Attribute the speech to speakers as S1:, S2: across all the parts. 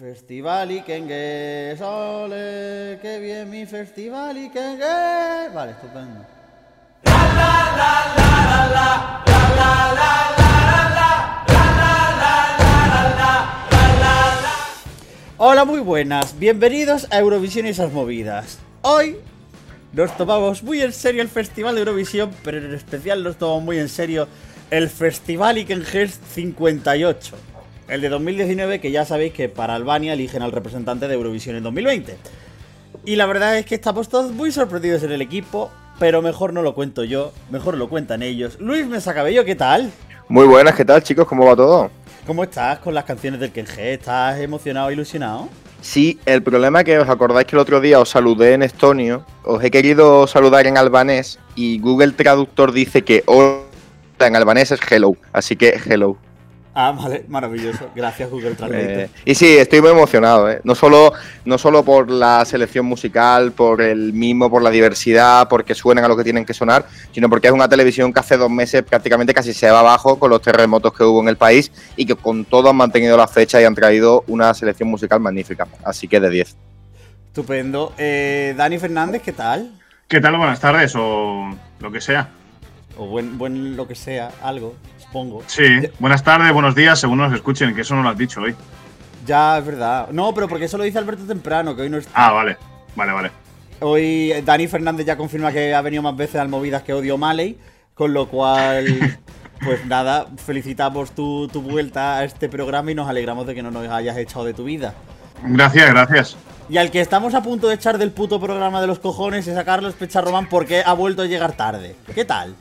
S1: Festival Ikengue, sole, qué bien mi festival Ikengue. Vale, estupendo. Hola, muy buenas. Bienvenidos a Eurovisión y esas movidas. Hoy nos tomamos muy en serio el Festival de Eurovisión, pero en especial nos tomamos muy en serio el Festival Ikengest 58. El de 2019, que ya sabéis que para Albania eligen al representante de Eurovisión en 2020. Y la verdad es que estamos todos muy sorprendidos en el equipo, pero mejor no lo cuento yo, mejor lo cuentan ellos. Luis Mesa Cabello, ¿qué tal?
S2: Muy buenas, ¿qué tal chicos? ¿Cómo va todo?
S1: ¿Cómo estás con las canciones del Kenje? ¿Estás emocionado, ilusionado?
S2: Sí, el problema es que os acordáis que el otro día os saludé en estonio, os he querido saludar en albanés y Google Traductor dice que hola en albanés es hello, así que hello.
S1: Ah, vale, maravilloso. Gracias, Google Translate.
S2: Eh, y sí, estoy muy emocionado, ¿eh? no, solo, no solo por la selección musical, por el mismo, por la diversidad, porque suenan a lo que tienen que sonar, sino porque es una televisión que hace dos meses prácticamente casi se va abajo con los terremotos que hubo en el país y que con todo han mantenido la fecha y han traído una selección musical magnífica. Así que de 10.
S1: Estupendo. Eh, Dani Fernández, ¿qué tal?
S3: ¿Qué tal? Buenas tardes o lo que sea.
S1: O buen, buen lo que sea, algo, supongo.
S3: Sí, buenas tardes, buenos días, según nos escuchen, que eso no lo has dicho hoy.
S1: Ya, es verdad. No, pero porque eso lo dice Alberto temprano, que hoy no está.
S3: Ah, vale, vale, vale.
S1: Hoy eh, Dani Fernández ya confirma que ha venido más veces al Movidas que odio Maley, con lo cual, pues nada, felicitamos tu, tu vuelta a este programa y nos alegramos de que no nos hayas echado de tu vida.
S3: Gracias, gracias.
S1: Y al que estamos a punto de echar del puto programa de los cojones es a Carlos Pecharromán porque ha vuelto a llegar tarde. ¿Qué tal?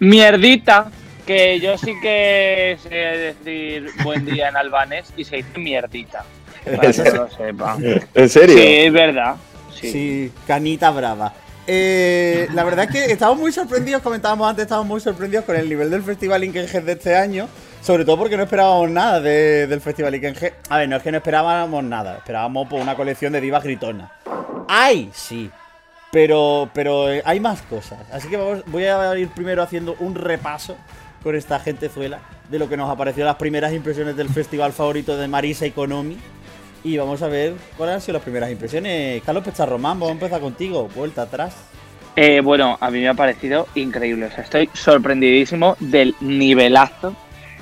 S4: Mierdita, que yo sí que sé decir buen día en albanés y se dice mierdita. Para que lo sepa.
S2: ¿En serio?
S4: Sí, es verdad.
S1: Sí,
S4: Sí.
S1: canita brava. Eh, la verdad es que estamos muy sorprendidos, comentábamos antes, estamos muy sorprendidos con el nivel del Festival Ikenhead de este año. Sobre todo porque no esperábamos nada de- del Festival Ikenhead. A ver, no es que no esperábamos nada, esperábamos por una colección de divas gritonas. ¡Ay! Sí. Pero, pero eh, hay más cosas. Así que vamos, voy a ir primero haciendo un repaso con esta gentezuela de lo que nos ha parecido las primeras impresiones del festival favorito de Marisa Economy. Y vamos a ver cuáles han sido las primeras impresiones. Carlos Pecharromán, vamos a empezar contigo. Vuelta atrás.
S4: Eh, bueno, a mí me ha parecido increíble. Estoy sorprendidísimo del nivelazo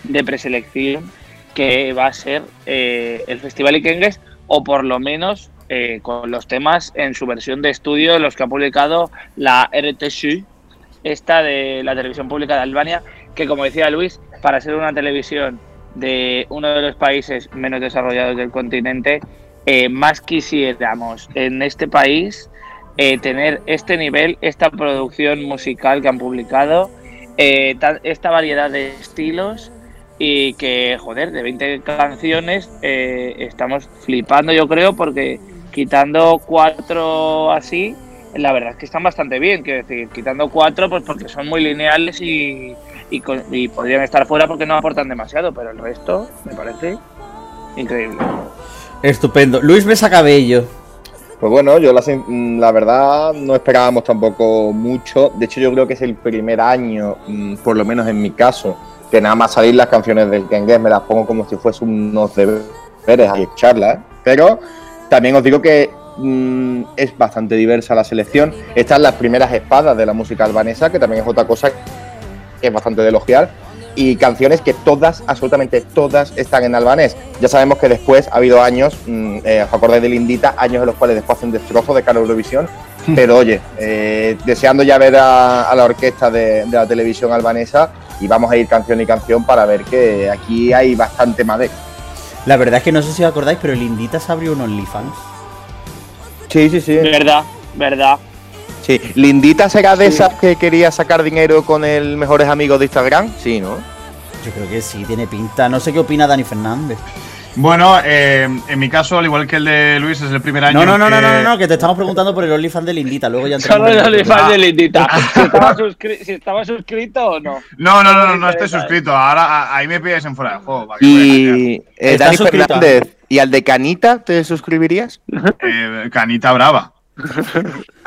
S4: de preselección que va a ser eh, el Festival Ikengues, o por lo menos eh, con los temas en su versión de estudio, los que ha publicado la RTSU, esta de la televisión pública de Albania, que como decía Luis, para ser una televisión de uno de los países menos desarrollados del continente, eh, más quisiéramos en este país eh, tener este nivel, esta producción musical que han publicado, eh, ta- esta variedad de estilos y que, joder, de 20 canciones estamos flipando yo creo porque quitando cuatro así, la verdad es que están bastante bien, quiero decir, quitando cuatro pues porque son muy lineales y, y, con- y podrían estar fuera porque no aportan demasiado, pero el resto me parece increíble.
S1: Estupendo. Luis Mesa Cabello.
S2: Pues bueno, yo la, sin- la verdad no esperábamos tampoco mucho. De hecho, yo creo que es el primer año, mm, por lo menos en mi caso, que nada más salir las canciones del Kengues me las pongo como si fuese unos deberes y echarlas. Pero también os digo que mm, es bastante diversa la selección. Están las primeras espadas de la música albanesa, que también es otra cosa que es bastante de elogiar. Y canciones que todas, absolutamente todas, están en albanés. Ya sabemos que después ha habido años, mm, eh, os acordáis de Lindita, años en los cuales después hacen destrozo de cara a Eurovisión. Pero oye, eh, deseando ya ver a, a la orquesta de, de la televisión albanesa y vamos a ir canción y canción para ver que aquí hay bastante madera.
S1: La verdad es que no sé si os acordáis, pero el Indita se abrió un OnlyFans.
S2: Sí, sí, sí.
S4: Verdad, verdad.
S2: Sí. ¿Lindita será de
S4: Sí.
S2: esas que quería sacar dinero con el mejores amigos de Instagram? Sí, ¿no?
S1: Yo creo que sí, tiene pinta. No sé qué opina Dani Fernández.
S3: Bueno, eh, en mi caso, al igual que el de Luis, es el primer año.
S1: No, no, no, no,
S3: que-
S1: no, no, no, que te estamos preguntando por el OnlyFans de Lindita. Luego ya entramos
S4: Solo el OnlyFans de Lindita.
S3: Ah.
S4: Si estaba, suscri- si estaba suscrito o no.
S3: No, no, no, no,
S4: No
S3: estoy suscrito. Ahora a- ahí me pides en fuera de juego.
S2: Y eh,
S1: ¿Estás
S2: Dani
S1: suscrito?
S2: Fernández, ¿y al de Canita te suscribirías?
S3: Eh, Canita Brava.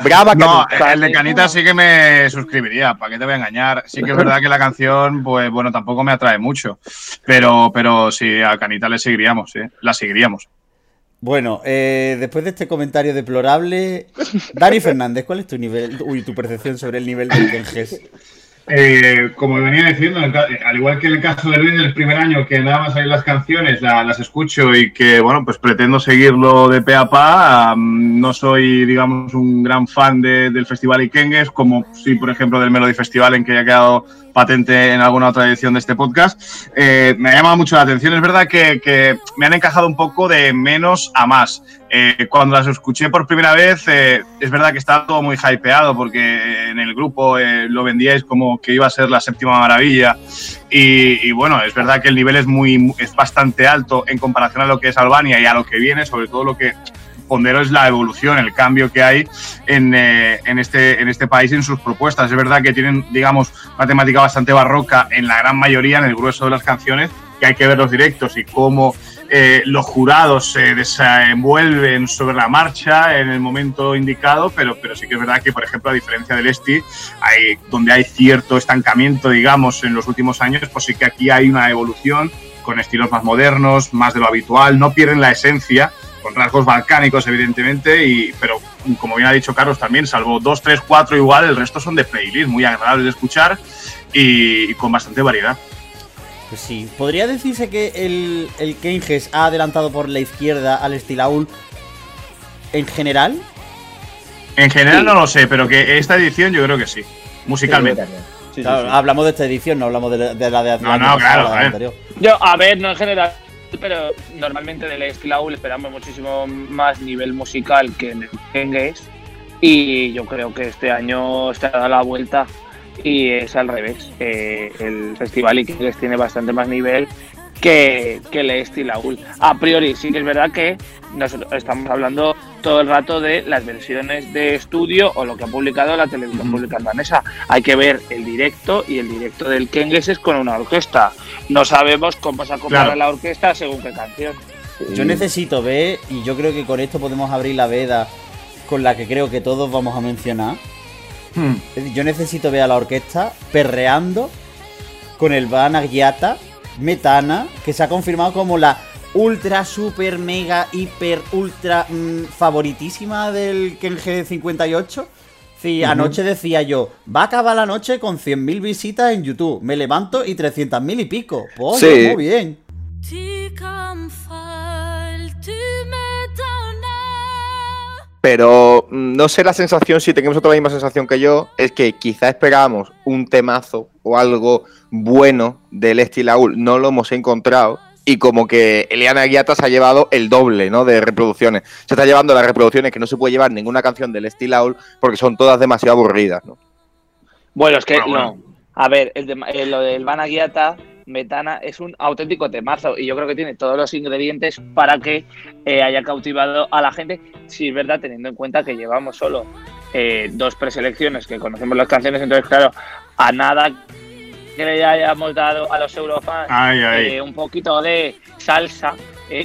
S2: Brava
S3: No, el de Canita sí que me suscribiría, ¿para qué te voy a engañar? Sí que es verdad que la canción, pues bueno, tampoco me atrae mucho, pero, pero sí, a Canita le seguiríamos, sí, la seguiríamos.
S1: Bueno, eh, después de este comentario deplorable, Dani Fernández, ¿cuál es tu nivel, uy, tu percepción sobre el nivel del Kenges?
S3: Eh, como venía diciendo, al igual que en el caso de Luis del primer año, que nada más salir las canciones, las escucho y que, bueno, pues pretendo seguirlo de pe a pa. no soy, digamos, un gran fan del Festival Ikengues, como sí, por ejemplo, del Melody Festival, en que ya ha quedado patente en alguna otra edición de este podcast. Eh, me ha llamado mucho la atención. Es verdad que, me han encajado un poco de menos a más. Eh, cuando las escuché por primera vez, eh, es verdad que estaba todo muy hypeado porque en el grupo lo vendíais como que iba a ser la séptima maravilla. Y, bueno, es verdad que el nivel es, muy, es bastante alto en comparación a lo que es Albania y a lo que viene, sobre todo lo que pondero es la evolución, el cambio que hay en, en, este, en este país en sus propuestas. Es verdad que tienen, digamos, una temática bastante barroca en la gran mayoría, en el grueso de las canciones, que hay que ver los directos y cómo eh, los jurados se desenvuelven sobre la marcha en el momento indicado, pero, pero sí que es verdad que, por ejemplo, a diferencia del Esti, hay, donde hay cierto estancamiento, digamos, en los últimos años, pues sí que aquí hay una evolución con estilos más modernos, más de lo habitual, no pierden la esencia, con rasgos balcánicos, evidentemente, y, pero como bien ha dicho Carlos también, salvo dos, tres, cuatro igual, el resto son de playlist, muy agradables de escuchar y con bastante variedad.
S1: Pues sí, podría decirse que el, el Kenges ha adelantado por la izquierda al Estilaul en general.
S3: En general no lo sé, pero que esta edición yo creo que sí, musicalmente.
S1: hablamos de esta edición, no hablamos de la de, la
S3: no, no, claro, anterior.
S4: Yo, a ver, no en general, pero normalmente del Estilaul esperamos muchísimo más nivel musical que en el Kenges. Y yo creo que este año se ha dado la vuelta y es al revés. Eh, el Festival Ikengues tiene bastante más nivel que, que el Estilaul. A priori, sí que es verdad que nosotros estamos hablando todo el rato de las versiones de estudio o lo que ha publicado la televisión pública albanesa. Hay que ver el directo y el directo del Kengues es con una orquesta. No sabemos cómo se acompaña la orquesta según qué canción.
S1: Yo necesito ver, y yo creo que con esto podemos abrir la veda con la que creo que todos vamos a mencionar, Hmm. Yo necesito ver a la orquesta perreando con el Van Agiata Metana, que se ha confirmado como la ultra, super, mega, hiper, ultra mm, favoritísima del Kenji 58. Sí, anoche decía yo, va a acabar la noche con 100.000 visitas en YouTube. Me levanto y 300.000 y pico. Pues muy bien.
S2: Pero mm, no sé la sensación, si tenemos otra misma sensación que yo, es que quizá esperábamos un temazo o algo bueno del Estilaul, no lo hemos encontrado. Y como que Eliana Guiata se ha llevado el doble ¿no? de reproducciones. Se está llevando las reproducciones que no se puede llevar ninguna canción del Estilaul porque son todas demasiado aburridas. ¿no?
S4: Bueno, es que no. A ver, el eh, lo del Van Guiata Metana es un auténtico temazo y yo creo que tiene todos los ingredientes para que eh, haya cautivado a la gente, si es verdad, teniendo en cuenta que llevamos solo eh, dos preselecciones que conocemos las canciones, entonces claro, a nada que le hayamos dado a los eurofans eh, un poquito de salsa,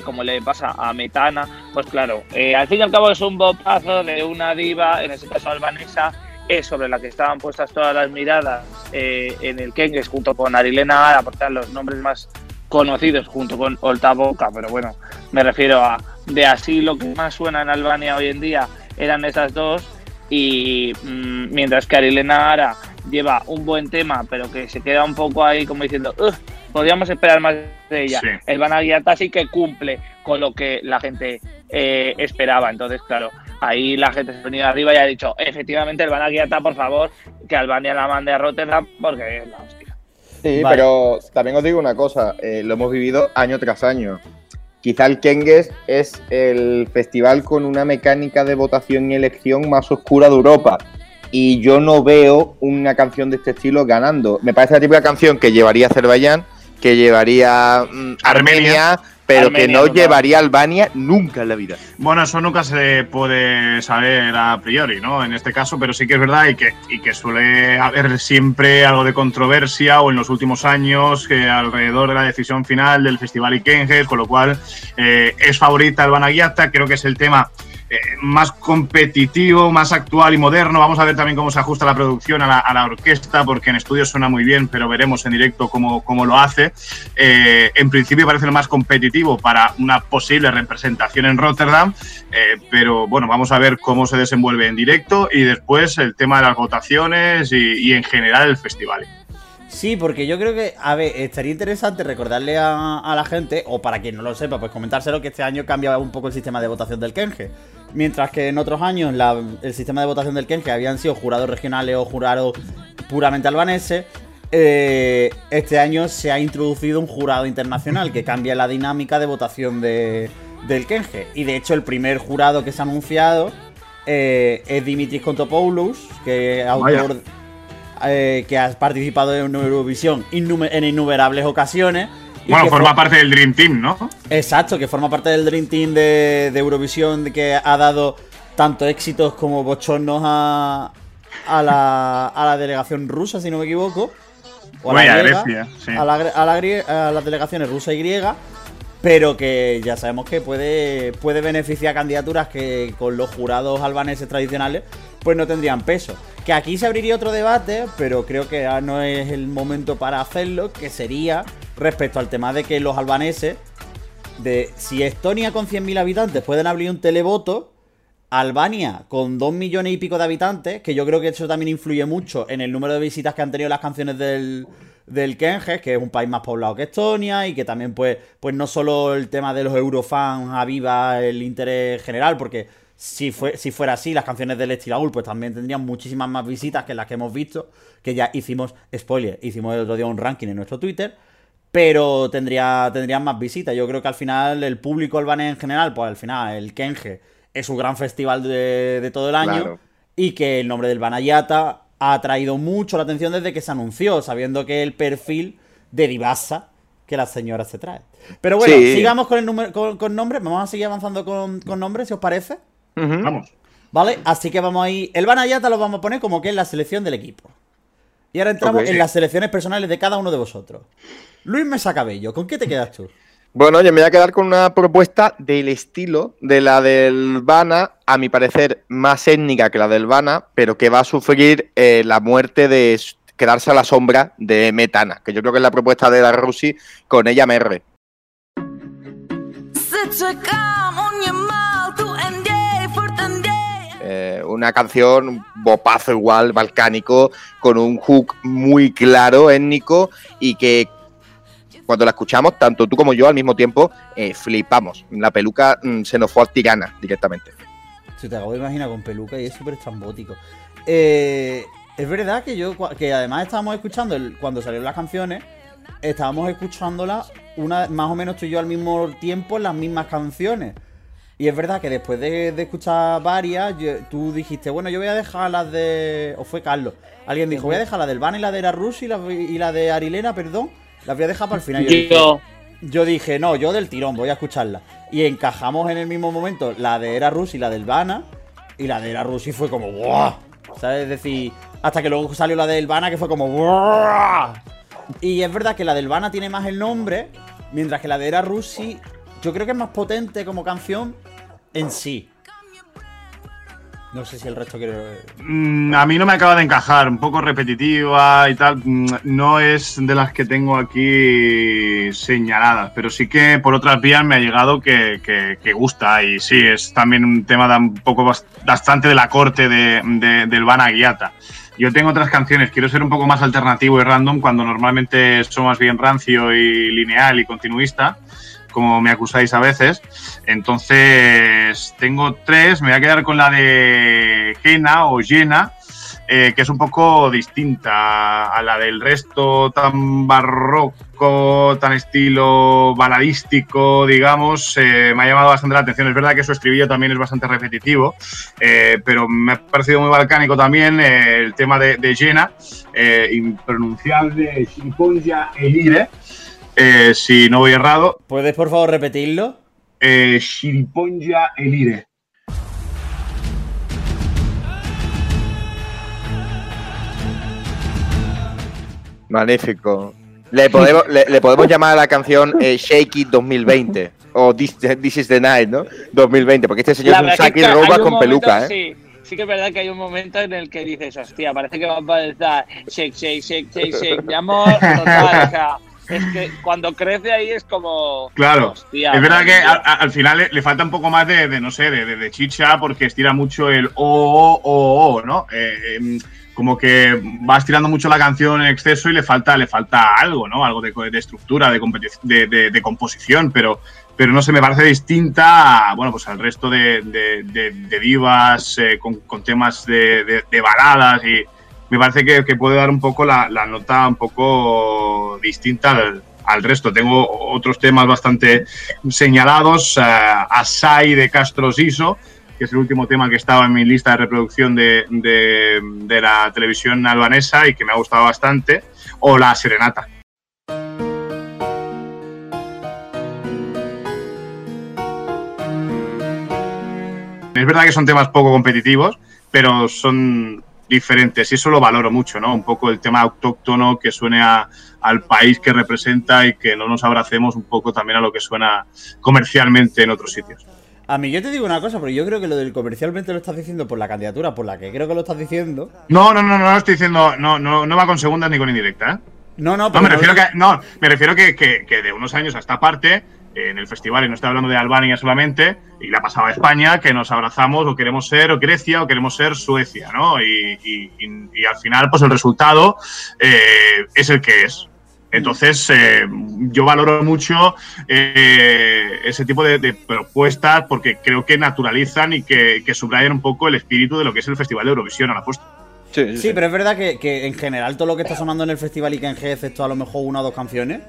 S4: como le pasa a Metana, pues claro, al fin y al cabo es un bopazo de una diva, en este caso albanesa, es sobre la que estaban puestas todas las miradas eh, en el Kengues junto con Arilena Ara, por los nombres más conocidos junto con Olta Boca, pero bueno, me refiero a de así lo que más suena en Albania hoy en día eran esas dos y mm, mientras que Arilena Ara lleva un buen tema pero que se queda un poco ahí como diciendo podríamos esperar más de ella el Vanagiata sí que cumple con lo que la gente eh, esperaba entonces claro ahí la gente se ha venido arriba y ha dicho, efectivamente, el Banagiata, por favor, que Albania la mande a Rotterdam porque es la hostia.
S2: Sí, pero también os digo una cosa, eh, lo hemos vivido año tras año. Quizá el Kenges es el festival con una mecánica de votación y elección más oscura de Europa. Y yo no veo una canción de este estilo ganando. Me parece la típica canción que llevaría Azerbaiyán, que llevaría mm, Armenia pero que no llevaría Albania nunca en la vida.
S3: Bueno, eso nunca se puede saber a priori, ¿no? En este caso, pero sí que es verdad y que, y que suele haber siempre algo de controversia o en los últimos años que alrededor de la decisión final del Festival Ikenges, con lo cual eh, es favorita Albana Guiata, creo que es el tema eh, más competitivo, más actual y moderno. Vamos a ver también cómo se ajusta la producción a la, orquesta, porque en estudio suena muy bien, pero veremos en directo cómo, cómo lo hace. Eh, en principio parece lo más competitivo para una posible representación en Rotterdam, eh, pero bueno, vamos a ver cómo se desenvuelve en directo y después el tema de las votaciones y, en general el festival.
S1: Sí, porque yo creo que, a ver, estaría interesante recordarle a, a la gente, o para quien no lo sepa, pues comentárselo que este año cambia un poco el sistema de votación del Kenge. Mientras que en otros años la- el sistema de votación del Kenge habían sido jurados regionales o jurados puramente albaneses, eh, este año se ha introducido un jurado internacional que cambia la dinámica de votación de, del Kenge. Y de hecho el primer jurado que se ha anunciado eh, es Dimitris Kontopoulos, que autor eh, que has participado en Eurovisión en innumerables ocasiones.
S3: Bueno,
S1: que
S3: forma
S1: for-
S3: parte del Dream Team, ¿no?
S1: Exacto, que forma parte del Dream Team de, de Eurovisión que ha dado tanto éxitos como bochornos a, a, la, a la delegación rusa, si no me equivoco. O a la griega,
S3: Grecia, sí.
S1: a, la gre- a la grie- a las delegaciones rusa y griega. Pero que ya sabemos que puede, puede beneficiar candidaturas que con los jurados albaneses tradicionales pues no tendrían peso. Que aquí se abriría otro debate, pero creo que ya no es el momento para hacerlo, que sería respecto al tema de que los albaneses, de si Estonia con 100.000 habitantes pueden abrir un televoto, Albania con 2 millones y pico de habitantes, que yo creo que eso también influye mucho en el número de visitas que han tenido las canciones del, del Kenges, que es un país más poblado que Estonia y que también pues, pues no solo el tema de los eurofans aviva el interés general, porque si, fue, si fuera así, las canciones del Estilaul pues también tendrían muchísimas más visitas que las que hemos visto, que ya hicimos, spoiler, hicimos el otro día un ranking en nuestro Twitter, pero tendría, tendrían más visitas. Yo creo que al final el público albanés en general, pues al final el Kenge es un gran festival de, de todo el año
S2: Claro.
S1: y que el nombre del Banayata ha atraído mucho la atención desde que se anunció, sabiendo que el perfil de divasa que la señora se trae. Pero bueno,
S2: Sí.
S1: sigamos con el número con, con nombres, vamos a seguir avanzando con, con nombres, si os parece.
S3: Vamos.
S1: ¿Vale? Así que vamos ahí. El Banayata lo vamos a poner como que es la selección del equipo. Y ahora entramos en las selecciones personales de cada uno de vosotros. Luis Mesa Cabello, ¿con qué te quedas tú?
S2: Bueno, yo me voy a quedar con una propuesta del estilo de la del Vana, a mi parecer más étnica que la del Vana, pero que va a sufrir eh, la muerte de quedarse a la sombra de Metana, que yo creo que es la propuesta de la Rusi con ella MR. una canción, bopazo igual, balcánico, con un hook muy claro, étnico, y que cuando la escuchamos, tanto tú como yo al mismo tiempo, eh, flipamos. La peluca mm, se nos fue a tirana directamente.
S1: Se te acabo de imaginar con peluca y es súper estrambótico. Eh, es verdad que yo, que además estábamos escuchando, el- cuando salieron las canciones, estábamos escuchándolas una, más o menos tú y yo al mismo tiempo las mismas canciones. Y es verdad que después de, de escuchar varias, yo- tú dijiste, bueno, yo voy a dejar las de. O fue Carlos. Alguien dijo, voy a dejar la del Van y la de la Rus y la, y la de Arilena, perdón. Las voy a dejar para el final. Yo dije,
S4: Yo,
S1: yo dije, no, yo del tirón, voy a escucharla. Y encajamos en el mismo momento la de Era Rus y la del Vana. Y la de Era Rus y fue como. ¿Sabes? Es decir, hasta que luego salió la del Vana que fue como. Y es verdad que la del Vana tiene más el nombre, mientras que la de Era Rusi, yo creo que es más potente como canción en sí. No sé si el resto quiere.
S3: Mm, a mí no me acaba de encajar, un poco repetitiva y tal. Mm, No es de las que tengo aquí señaladas, pero sí que por otras vías me ha llegado que, que- gusta. Y sí, es también un tema da un poco bast- bastante de la corte de, de- del Vana Guiata. Yo tengo otras canciones, quiero ser un poco más alternativo y random cuando normalmente soy más bien rancio y lineal y continuista, como me acusáis a veces. Entonces, tengo tres. Me voy a quedar con la de Jena o Jena, eh, que es un poco distinta a la del resto, tan barroco, tan estilo baladístico, digamos. Eh, me ha llamado bastante la atención. Es verdad que su estribillo también es bastante repetitivo, eh, pero me ha parecido muy balcánico también el tema de, de Jena, impronunciable Shiriponja Elire. Eh, si no voy errado,
S1: ¿Puedes por favor repetirlo?
S3: eh, Shiriponja Elire.
S2: Magnífico. Le podemos, le, le podemos llamar a la canción eh, Shake It 2020 o This, This is the Night, ¿no? 2020, porque este señor
S4: La
S2: es un saque roba
S4: un
S2: con
S4: momento-
S2: peluca, ¿eh?
S4: Sí, sí que es verdad que hay un momento en el que dices, hostia, parece que va a empezar shake, shake, shake, shake, shake, mi amor, total, o sea, es que cuando crece ahí es como...
S3: Claro,
S4: hostia,
S3: es verdad que
S4: madre
S3: a-
S4: mía.
S3: a- al final le, le falta un poco más de, de, no sé, de, de- de chicha porque estira mucho el o, o, o, o, ¿no? Eh, em, como que va estirando mucho la canción en exceso y le falta, le falta algo, ¿no? Algo de, de estructura, de, composición, pero, pero no sé, me parece distinta a, bueno, pues al resto de, divas eh, con, con temas de baladas y me parece que, que puede dar un poco la, la nota un poco distinta al, al resto. Tengo otros temas bastante señalados, eh, Asai de Castro Siso, que es el último tema que estaba en mi lista de reproducción de- de la televisión albanesa y que me ha gustado bastante, o La Serenata. Es verdad que son temas poco competitivos, pero son diferentes y eso lo valoro mucho, ¿no? Un poco el tema autóctono que suene a- al país que representa y que no nos abracemos un poco también a lo que suena comercialmente en otros sitios.
S1: A mí yo te digo una cosa, pero yo creo que lo del comercialmente lo estás diciendo por la candidatura, por la que creo que lo estás diciendo.
S3: No, no, no, no, no estoy diciendo, no, no, no va con segundas ni con indirecta, ¿eh?
S1: No, no,
S3: No, me refiero que, no, me refiero que, que- que de unos años a esta parte, en el festival, y no estoy hablando de Albania solamente, y la pasaba a España, que nos abrazamos o queremos ser o Grecia o queremos ser Suecia, ¿no? Y, y- y- y al final, pues el resultado eh, es el que es. Entonces, eh, yo valoro mucho eh, ese tipo de, de propuestas porque creo que naturalizan y que, que subrayan un poco el espíritu de lo que es el Festival de Eurovisión a la puesta.
S2: Sí,
S1: Sí, pero es verdad que, que en general todo lo que está sonando en el festival y que en G, excepto a lo mejor una o dos canciones,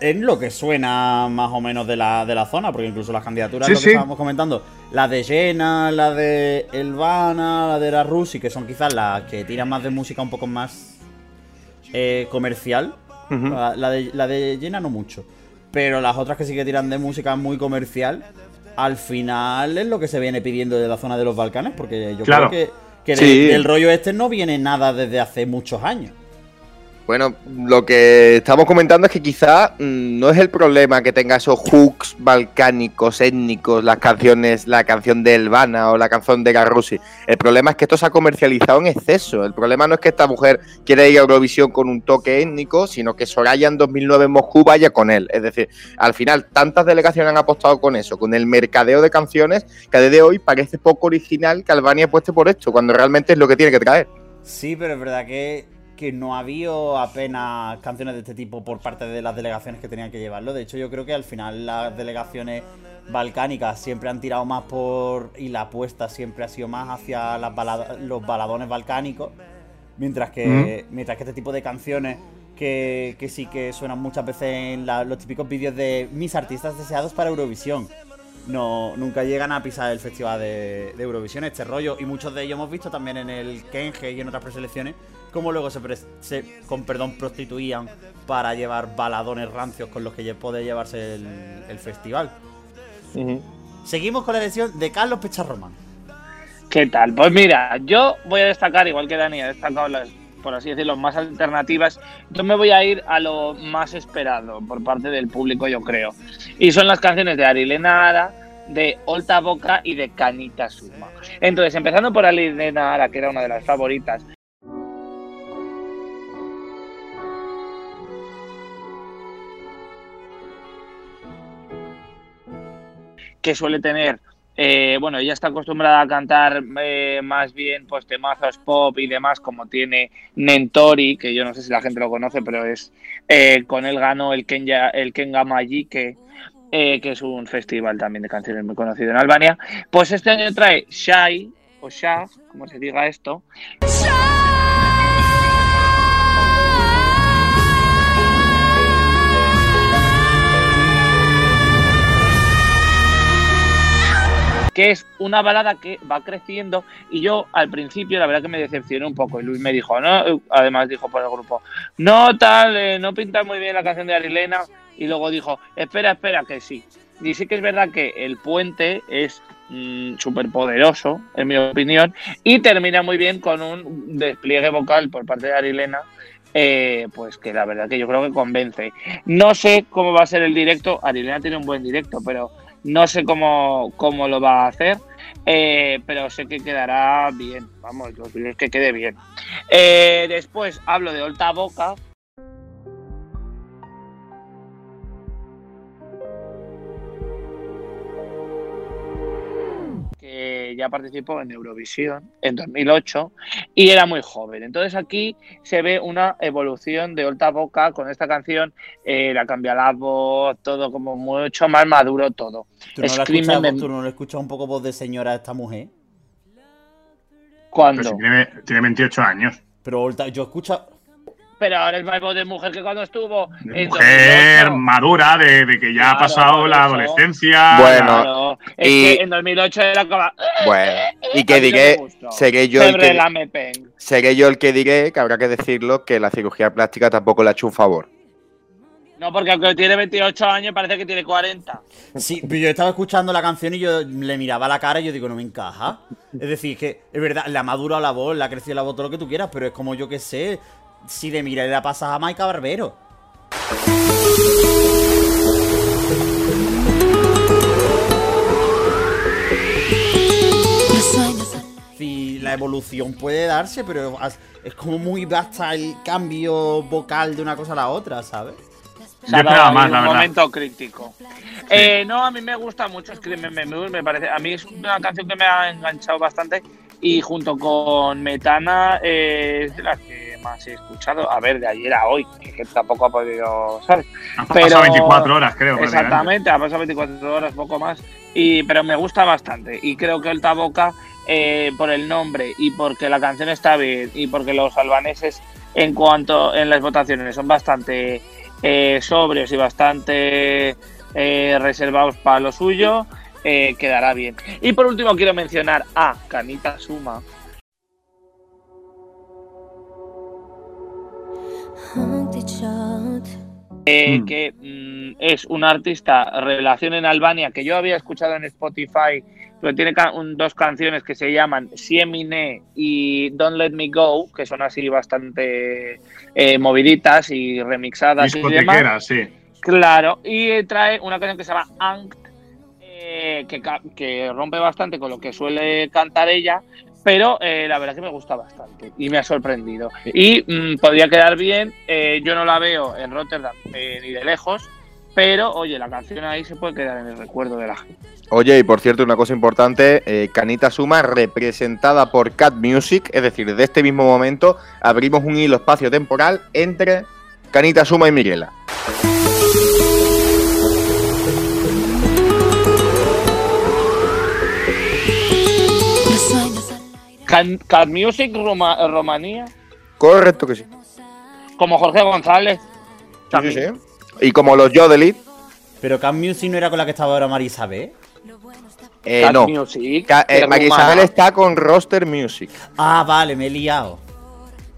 S1: es lo que suena más o menos de la, de la zona, porque incluso las candidaturas,
S3: Sí,
S1: lo que
S3: sí.
S1: estábamos comentando, la de Jena, la de Elvana, la de la Rusi, que son quizás las que tiran más de música un poco más eh, comercial. La, la de, la de Jena no mucho. Pero las otras que sí que tiran de música muy comercial, al final es lo que se viene pidiendo de la zona de los Balcanes, porque yo
S3: Claro.
S1: creo que, que
S2: Sí.
S1: del, del rollo este no viene nada desde hace muchos años.
S2: Bueno, lo que estamos comentando es que quizá mm, no es el problema que tenga esos hooks balcánicos, étnicos, las canciones, la canción de Elvana o la canción de Garrusi. El problema es que esto se ha comercializado en exceso. El problema no es que esta mujer quiera ir a Eurovisión con un toque étnico, sino que Soraya en 2009 en Moscú vaya con él. Es decir, al final tantas delegaciones han apostado con eso, con el mercadeo de canciones, que a día de hoy parece poco original que Albania apueste por esto, cuando realmente es lo que tiene que traer.
S1: Sí, pero es verdad que, que no ha habido apenas canciones de este tipo por parte de las delegaciones que tenían que llevarlo. De hecho, yo creo que al final las delegaciones balcánicas siempre han tirado más por. y la apuesta siempre ha sido más hacia las los baladones balcánicos. Mientras que, mientras que este tipo de canciones que, que sí que suenan muchas veces en la- los típicos vídeos de mis artistas deseados para Eurovisión. No, nunca llegan a pisar el festival de, de Eurovisión, este rollo. Y muchos de ellos hemos visto también en el Kenge y en otras preselecciones, cómo luego se, se- con perdón, prostituían para llevar baladones rancios con los que puede llevarse el, el festival. Seguimos con la elección de Carlos Pecharroman.
S4: ¿Qué tal? Pues mira, yo voy a destacar, igual que Dani ha destacado las, por así decirlo, más alternativas, yo me voy a ir a lo más esperado por parte del público, yo creo. Y son las canciones de Arilena Ara, de Olta Boca y de Canita Suma. Entonces, empezando por Arilena Ara, que era una de las favoritas, que suele tener, eh, bueno, ella está acostumbrada a cantar eh, más bien pues temazos pop y demás, como tiene Nentori, que yo no sé si la gente lo conoce, pero es eh, con él ganó el Kenya, el Kenga Majike, que es un festival también de canciones muy conocido en Albania. Pues este año trae Shai, o Shah, como se diga esto, que es una balada que va creciendo. Y yo al principio la verdad que me decepcioné un poco. Y Luis me dijo, no, además dijo por el grupo, no tal, eh, no pinta muy bien la canción de Arilena y luego dijo, espera, espera, que sí. Y sí que es verdad que el puente es súper poderoso, en mi opinión, y termina muy bien con un despliegue vocal por parte de Arilena eh, pues que la verdad que yo creo que convence. No sé cómo va a ser el directo, Arilena tiene un buen directo, pero no sé cómo, cómo lo va a hacer, eh, pero sé que quedará bien, vamos, lo que es que quede bien. Eh, después hablo de Olta Boca, ya participó en Eurovisión en 2008 y era muy joven. Entonces aquí se ve una evolución de Olta Boca con esta canción, eh, la cambia la voz, todo como mucho más maduro todo.
S1: ¿Tú no, la
S4: Screaming
S1: escuchas,
S4: de-
S1: ¿Tú no le escuchas un poco voz de señora a esta mujer?
S4: ¿Cuándo?
S3: si tiene, tiene 28 años.
S1: Pero Olta- yo escucho...
S4: Pero ahora es más voz de mujer que cuando estuvo
S3: De
S4: en
S3: mujer
S4: 2008.
S3: madura, de, de que ya ha pasado la adolescencia.
S2: Bueno,
S3: la-
S4: Claro, es
S2: y-
S4: que en 2008 era como...
S2: Bueno, y
S4: A
S2: que
S4: mí no me
S2: diré, seré yo, el que,
S4: la
S2: seré yo el que diré, que habrá que decirlo, que la cirugía plástica tampoco le ha hecho un favor.
S4: No, porque aunque tiene 28 años parece que tiene 40.
S1: Sí, pero yo estaba escuchando la canción y yo le miraba la cara y yo digo, no me encaja. Es decir, que es verdad, le ha madurado la voz, le ha crecido la voz, todo lo que tú quieras, pero es como yo que sé, si le miras y la pasas a Maika Barbero. Sí, la evolución puede darse, pero es- como muy basta el cambio vocal de una cosa a la otra, ¿sabes?
S4: Se
S3: Yo esperaba más, la
S4: un
S3: verdad.
S4: momento crítico. Eh, no, a mí me gusta mucho Screaming Memur, me parece. A mí es una canción que me ha enganchado bastante y junto con Metana eh, es de las que más escuchado. A ver, de ayer a hoy, que tampoco ha podido, ¿sabes?
S3: Han
S4: pero-
S3: pasado 24 horas, creo.
S4: Exactamente, ha pasado 24 horas, poco más. Y, pero me gusta bastante. Y creo que Olta Boca, eh, por el nombre y porque la canción está bien y porque los albaneses, en cuanto en las votaciones, son bastante eh, sobrios y bastante eh, reservados para lo suyo, quedará bien. Y por último, quiero mencionar a Canita Suma. Eh,
S3: Mm.
S4: que mm, es un artista relación en Albania que yo había escuchado en Spotify, pero tiene un- dos canciones que se llaman Siemine y Don't Let Me Go, que son así bastante eh, moviditas y remixadas y demás.
S3: Discotequera, sí.
S4: Claro, y trae una canción que se llama Angt, eh, que, que rompe bastante con lo que suele cantar ella, pero eh, la verdad que me gusta bastante y me ha sorprendido. Y mm, podría quedar bien, eh, yo no la veo en Rotterdam eh, ni de lejos, pero oye, la canción ahí se puede quedar en el recuerdo de la gente.
S2: Oye, y por cierto, una cosa importante, Canita Suma representada por Cat Music, es decir, de este mismo momento abrimos un hilo espacio-temporal entre Canita Suma y Mirela.
S4: Can, Music Roma- Romanía,
S2: Correcto que sí.
S4: como Jorge González.
S2: Sí, sí. Y como los Jodelit,
S1: Pero Cam Music no era con la que estaba ahora Marisabel.
S2: eh,
S4: Cat
S2: no.
S4: Music.
S2: Ca- eh, está con Roster Music.
S1: Ah, vale, me he liado.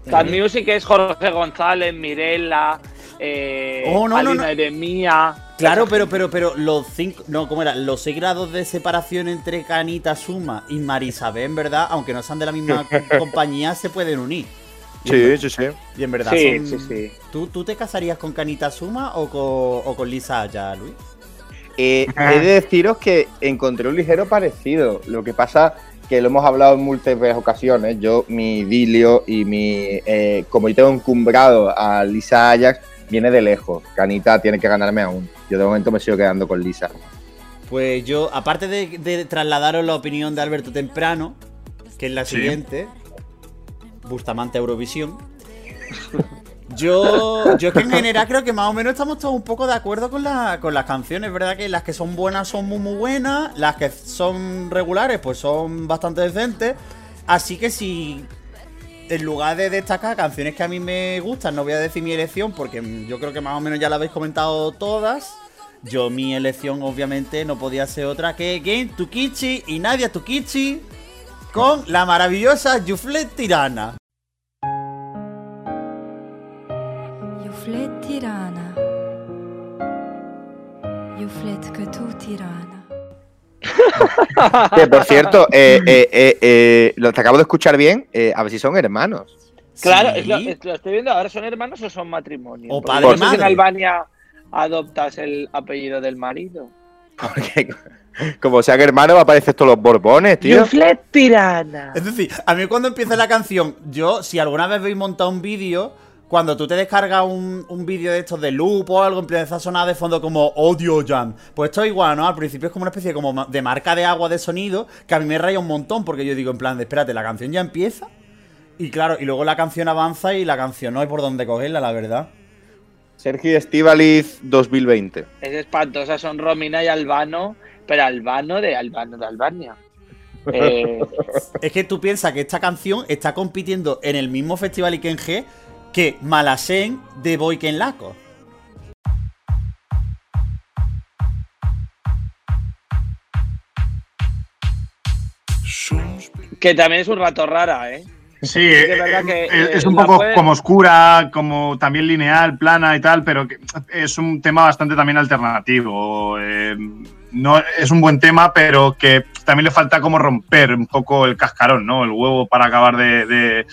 S4: Cat Music es Jorge González, Mirela, eh,
S1: Oh, no, no.
S4: Eremía.
S1: Claro, pero, pero, pero los cinco, no, ¿cómo era? Los seis grados de separación entre Canita Suma y Marisabel, en verdad, aunque no sean de la misma compañía, se pueden unir. Y
S2: Sí, sí, sí.
S1: Y en verdad
S4: Sí,
S1: son-
S4: sí, sí.
S1: ¿Tú, ¿Tú te casarías con Canita Suma o con, o con Lisa ya, Luis?
S2: Eh, he de deciros que encontré un ligero parecido. Lo que pasa que lo hemos hablado en múltiples ocasiones. Yo, mi idilio y mi. Eh, como yo tengo encumbrado a Lisa Ajax, viene de lejos. Canita tiene que ganarme aún. Yo de momento me sigo quedando con Lisa.
S1: Pues yo, aparte de, de trasladaros la opinión de Alberto Temprano, que es la
S3: Sí.
S1: siguiente, Bustamante Eurovisión. Yo, yo es que en general creo que más o menos estamos todos un poco de acuerdo con, la- con las canciones, ¿verdad? Que las que son buenas son muy muy buenas, las que son regulares pues son bastante decentes. Así que si en lugar de destacar canciones que a mí me gustan, no voy a decir mi elección porque yo creo que más o menos ya la habéis comentado todas. Yo mi elección obviamente no podía ser otra que Game Tukichi y Nadia Tukichi con la maravillosa Yuflet Tirana.
S5: Juflet tirana. Juflet que tú tirana.
S2: Que por cierto, eh, eh, eh, eh, lo te acabo de escuchar bien. eh, a ver si son hermanos.
S4: Claro,
S1: Sí.
S4: es lo, es- lo estoy viendo ahora, ¿son hermanos o son matrimonio?
S1: O padre
S4: si en
S1: madre.
S4: Albania adoptas el apellido del marido.
S2: Porque como sean hermanos, va a aparecer todos los borbones, tío.
S4: Yuflet tirana.
S1: Es decir, a mí cuando empieza la canción, yo, si alguna vez veis montado un vídeo, cuando tú te descargas un, un vídeo de estos de loop o algo, empieza a sonar de fondo como Audio Jam. Pues esto es igual, ¿no? Al principio es como una especie como de marca de agua de sonido que a mí me raya un montón porque yo digo en plan de, espérate, la canción ya empieza. Y claro, y luego la canción avanza y la canción no hay por dónde cogerla, la verdad.
S2: Sergio Estivaliz 2020.
S4: Es espantosa, son Romina y Albano, pero Albano de Albano de Albania. Eh,
S1: Es que tú piensas que esta canción está compitiendo en el mismo festival Iken G que Malasen de Boyken Laco.
S4: que también es un rato rara, ¿eh?
S3: Sí,
S4: que es
S3: eh,
S4: que,
S3: eh,
S4: eh,
S3: es un poco
S4: puede-
S3: como oscura, como también lineal, plana y tal, pero que es un tema bastante también alternativo. eh, no es un buen tema, pero que también le falta como romper un poco el cascarón, ¿no? El huevo para acabar de, de,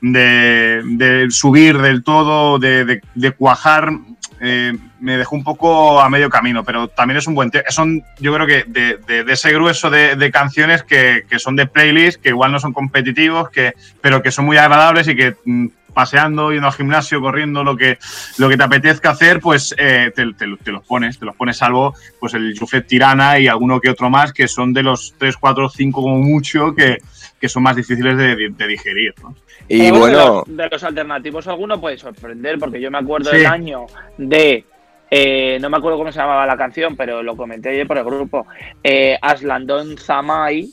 S3: de- subir del todo, de, cuajar. eh, me dejó un poco a medio camino, pero también es un buen tema. Son, yo creo que de, ese grueso de, de canciones que, que son de playlist, que igual no son competitivos, que, pero que son muy agradables y que mm, paseando, yendo al gimnasio, corriendo, lo que, lo que te apetezca hacer, pues eh, te, te- te los pones, te los pones salvo pues el Jufet Tirana y alguno que otro más, que son de los 3, 4, 5 como mucho, que, que son más difíciles de, de digerir. ¿no?
S2: Y bueno,
S4: de los, de los alternativos alguno puede sorprender, porque yo me acuerdo
S3: Sí.
S4: del año de. eh, no me acuerdo cómo se llamaba la canción, pero lo comenté ayer por el grupo. Eh, Aslandon Zamai,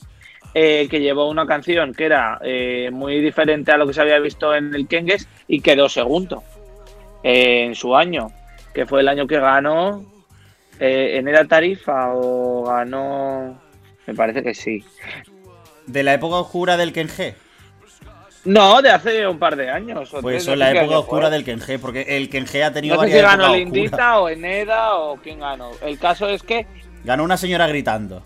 S4: eh, que llevó una canción que era eh, muy diferente a lo que se había visto en el Kenges y quedó segundo eh, en su año, que fue el año que ganó. Eh, ¿En era tarifa o ganó.? Me parece que sí.
S1: De la época oscura del Ken G.
S4: No, de hace un par de años. o
S1: Pues eso la época oscura del Ken G, porque el Ken G ha tenido
S4: No sé si ganó. Lindita o Eneda o quién ganó. El caso es que
S1: Ganó una señora gritando.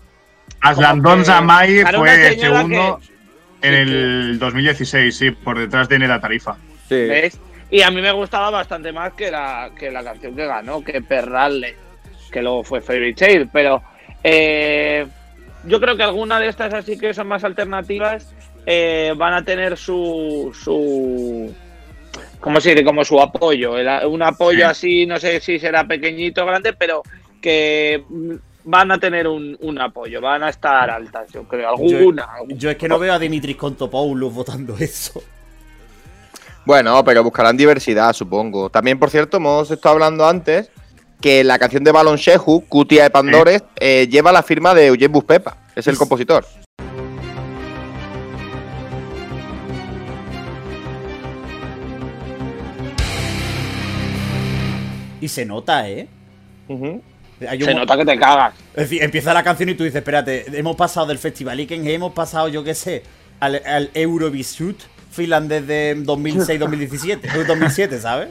S3: Aslandon
S4: que
S3: Zamay fue segundo
S4: que-
S3: en
S4: sí,
S3: el 2016, sí, por detrás de Neda Tarifa.
S2: sí.
S4: ¿ves? Y a mí me gustaba bastante más que la, que la canción que ganó, que Perrale, que luego fue Fairy Tail. Pero eh, yo creo que alguna de estas así que son más alternativas eh, van a tener su. su ¿Cómo se dice? Como su apoyo. el- un apoyo
S3: Sí.
S4: así, no sé si será pequeñito o grande, pero que van a tener un, un apoyo, van a estar altas, yo creo. Alguna.
S1: Yo es que no veo a Dimitris Kontopoulos votando eso.
S2: Bueno, pero buscarán diversidad, supongo. También, por cierto, hemos estado hablando antes que la canción de Balon Shehu, Cutia de Pandores, eh, lleva la firma de Eugene Buspepa, es el compositor.
S1: Y se nota, ¿eh? Hay un
S4: Se nota que te cagas.
S1: Es decir, empieza la canción y tú dices, espérate, hemos pasado del Festival Iken hemos pasado, yo qué sé, al, al Eurovisut finlandés de 2006-2017, eh, 2007, ¿sabes?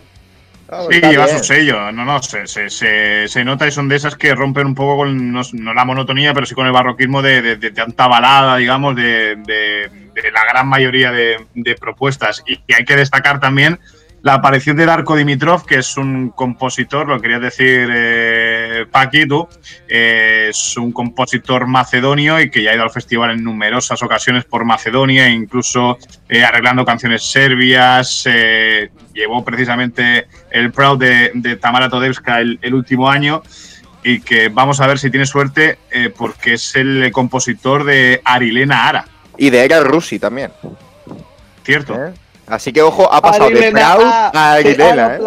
S2: Ah,
S3: Sí,
S2: está
S3: lleva
S2: bien.
S3: su sello. No, no, se, se, se, se nota y son de esas que rompen un poco con, no, no la monotonía, pero sí con el barroquismo de, de- de tanta balada, digamos, de, de- de la gran mayoría de, de propuestas. Y, y hay que destacar también la aparición de Darko Dimitrov, que es un compositor, lo querías decir, eh, Paqui, tú, eh, es un compositor macedonio y que ya ha ido al festival en numerosas ocasiones por Macedonia, incluso eh, arreglando canciones serbias. eh, llevó precisamente el Proud de, de Tamara Todevska el, el último año y que vamos a ver si tiene suerte eh, porque es el compositor de Arilena Ara,
S2: Y de Era Rusi también.
S3: ¿cierto?
S2: ¿eh? Así que, ojo, ha pasado de Proud a Arilena. ¿eh?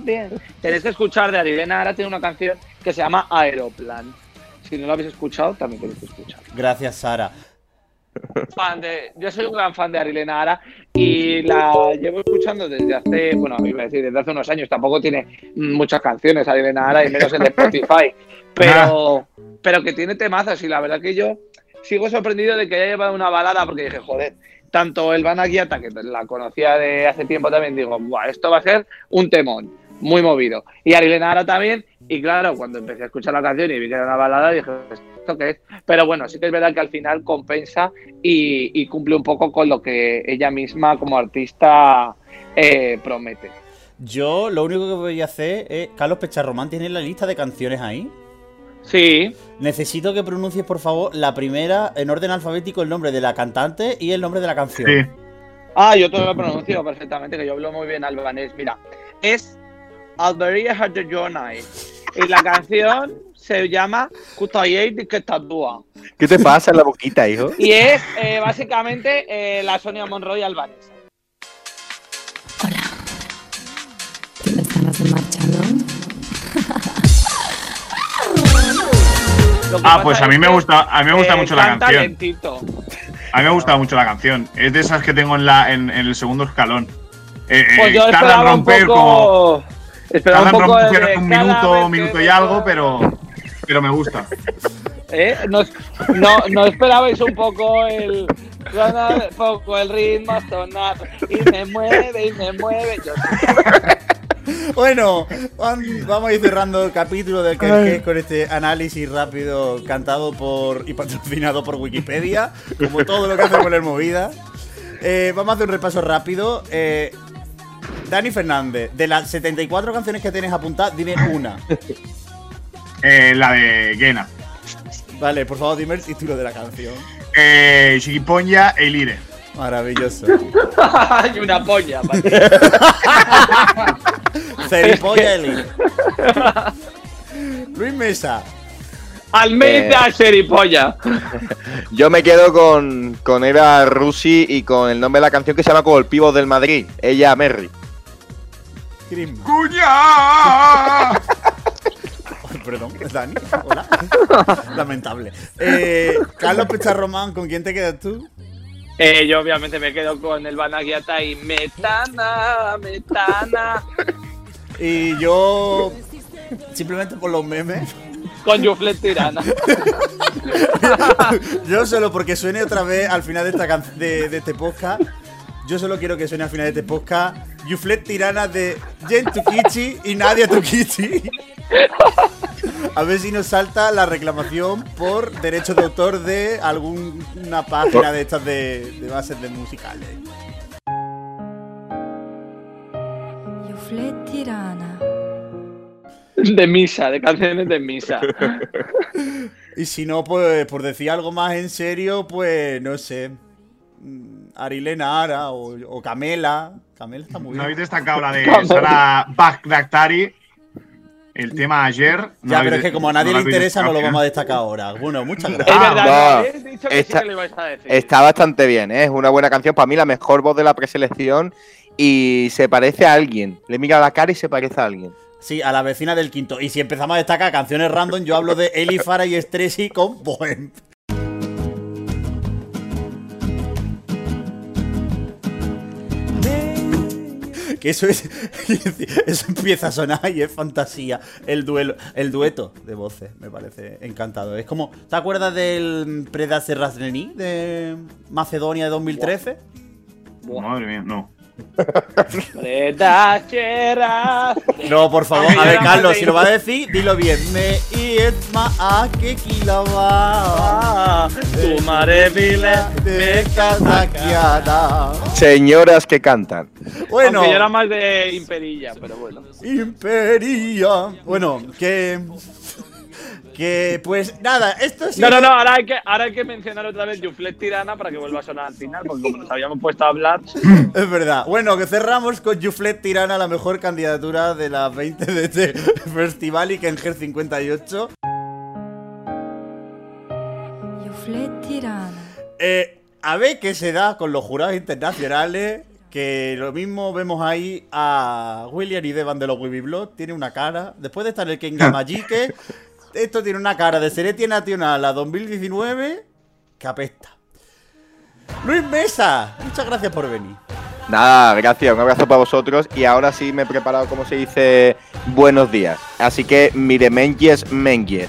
S4: Bien. Tenéis que escuchar de Arilena. Ahora tiene una canción que se llama Aeroplan. Si no lo habéis escuchado, también tenéis que escuchar.
S1: Gracias, Sara.
S4: Fan de- yo soy un gran fan de Arilena Ara y la llevo escuchando desde hace, bueno, iba a decir desde hace unos años. Tampoco tiene muchas canciones Arilena Ara y menos en Spotify, pero, pero que tiene temazos y la verdad que yo sigo sorprendido de que haya llevado una balada porque dije, joder, tanto el Van Aguiata, que la conocía de hace tiempo también, digo, Buah, esto va a ser un temón. muy movido. Y Ari Nara también. Y claro, cuando empecé a escuchar la canción y vi que era una balada, dije, ¿esto qué es? Pero bueno, sí que es verdad que al final compensa y, y cumple un poco con lo que ella misma como artista eh, promete.
S1: Yo lo único que voy a hacer es. Carlos Pecharromán tiene la lista de canciones ahí.
S4: Sí,
S1: Necesito que pronuncies, por favor, la primera en orden alfabético, el nombre de la cantante y el nombre de la canción.
S3: Sí.
S4: Ah, yo te lo pronuncio perfectamente, que yo hablo muy bien albanés. Mira, es Alberia Hardejonai. Y la canción se llama Kutayei de Ketadua.
S2: ¿Qué te pasa en la boquita, hijo?
S4: Y es eh, básicamente eh, la Sonia Monroy albanesa.
S3: Ah, pues a mí me gusta, a mí me gusta
S4: eh,
S3: mucho la canción.
S4: lentito.
S3: A mí me gusta mucho la canción. Es de esas que tengo en la en, en el segundo escalón. Eh, eh,
S4: Pues yo
S3: tarda en
S4: esperaba un
S3: romper como.
S4: Esperaba un poco
S3: romper
S4: de
S3: un minuto, minuto y algo, pero pero me gusta.
S4: ¿Eh? No, no, no esperabais un poco el. sonar, poco el ritmo sonar. Y me mueve, y me mueve. Yo,
S1: Bueno, vamos a ir cerrando el capítulo del que con este análisis rápido cantado por y patrocinado por Wikipedia, como todo lo que hace poner movida. Eh, vamos a hacer un repaso rápido. Eh, Dani Fernández, de las 74 canciones que tienes apuntadas, dime una.
S3: Eh, la de Gena.
S1: Vale, por favor, dime el título de la canción.
S3: Eh, Chiquipoña e Lire.
S1: Maravilloso.
S4: y una polla.
S1: Ceripolla Eli. Luis Mesa.
S4: Almeida Seripolla.
S2: Yo me quedo con, con Eva Rusi y con el nombre de la canción que se llama como el pivo del Madrid. Ella Merry.
S3: ¡Cuña!
S1: Perdón, Dani. Hola. Lamentable. Eh, Carlos Pecharromán, ¿con quién te quedas tú?
S4: Eh, yo obviamente me quedo con el Banagiata y Metana, Metana.
S1: Y yo. Simplemente por los memes.
S4: Con Juflet Tirana.
S1: Yo solo porque suene otra vez al final de, esta can- de, de este podcast. Yo solo quiero que suene al final de este podcast. Yuflet Tirana de Jen Tukichi y Nadia Tukichi. A ver si nos salta la reclamación por derechos de autor de alguna página de estas de, de bases de musicales.
S4: De misa, de canciones de misa.
S1: Y si no, pues por decir algo más en serio, pues no sé. mm, Arilena Ara o, o Camela. Camela está muy
S3: ¿No
S1: bien.
S3: habéis destacado la de Sara Bagdactari? El tema ayer. ¿No
S1: Ya, pero es que como a nadie
S3: no
S1: le interesa, no lo vamos a destacar ahora. Bueno, muchas
S4: Es
S1: gracias.
S2: Ah,
S4: verdad,
S2: no.
S4: no, habéis dicho que
S2: Esta-
S4: sí que lo ibais a decir.
S2: Está bastante bien, ¿eh? es una buena canción. Para mí la mejor voz de la preselección y se parece a alguien. Le mira la cara y se parece a alguien.
S1: Sí, a la vecina del quinto. Y si empezamos a destacar canciones random, yo hablo de Eli Farah y Stressy con Bohem. Que eso es. Eso empieza a sonar y es fantasía. El duelo, el dueto de voces, me parece encantado. Es como. ¿Te acuerdas del Preda Serrasneni de Macedonia de 2013?
S3: Madre mía, no.
S1: No, por favor, a ver, Carlos, si lo va a decir, dilo bien. Me ietma a que kilava.
S4: Ah, tu madre vile
S1: De.
S2: Señoras que cantan.
S1: Bueno,
S4: Aunque yo era más de Imperilla, pero bueno.
S1: Imperia. Bueno, que. Que pues nada, esto sí.
S4: No, no, no, ahora hay que, ahora hay que mencionar otra vez Juflet Tirana para que vuelva a sonar al final, porque como nos habíamos puesto a hablar.
S1: Es verdad. Bueno, que cerramos con Juflet Tirana, la mejor candidatura de las 20 de este festival y que en GER 58.
S5: Io fletti rana.
S1: Eh, a ver qué se da con los jurados internacionales. Que lo mismo vemos ahí a William y Devan de los Blood. Tiene una cara. Después de estar en el Kenga Magique, esto tiene una cara de Seretia Nacional a 2019 que apesta. Luis Mesa, muchas gracias por venir.
S2: Nada, gracias, un abrazo para vosotros. Y ahora sí me he preparado, como se dice, buenos días. Así que mire, menges, menges.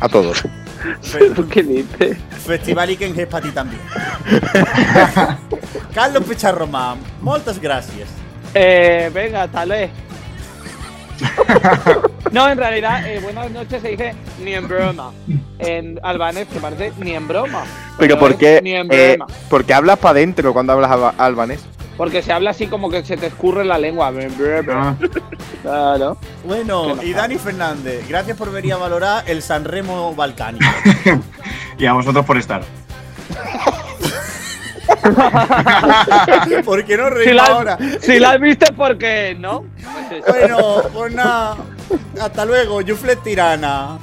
S2: A todos.
S4: ¿Qué dices?
S1: Festival Iken es para ti también. Carlos Picharromán, muchas gracias.
S4: Eh, venga, tal vez. No, en realidad, eh, buenas noches se dice ni en broma. En albanés, que parece ni en broma.
S2: Pero ¿por qué,
S4: Ni en
S2: eh,
S4: broma.
S2: ¿por qué hablas para adentro cuando hablas alba- albanés?
S4: Porque se habla así como que se te escurre la lengua.
S3: Ah,
S4: Claro.
S1: Bueno, y Dani Fernández, gracias por venir a valorar el Sanremo balcánico.
S3: y a vosotros por estar.
S1: ¿Por qué no
S4: Si
S1: reímos
S4: la,
S1: ahora?
S4: si la has visto, ¿por qué no? Pues.
S1: Bueno, pues nada. Hasta luego, Juflet Tirana.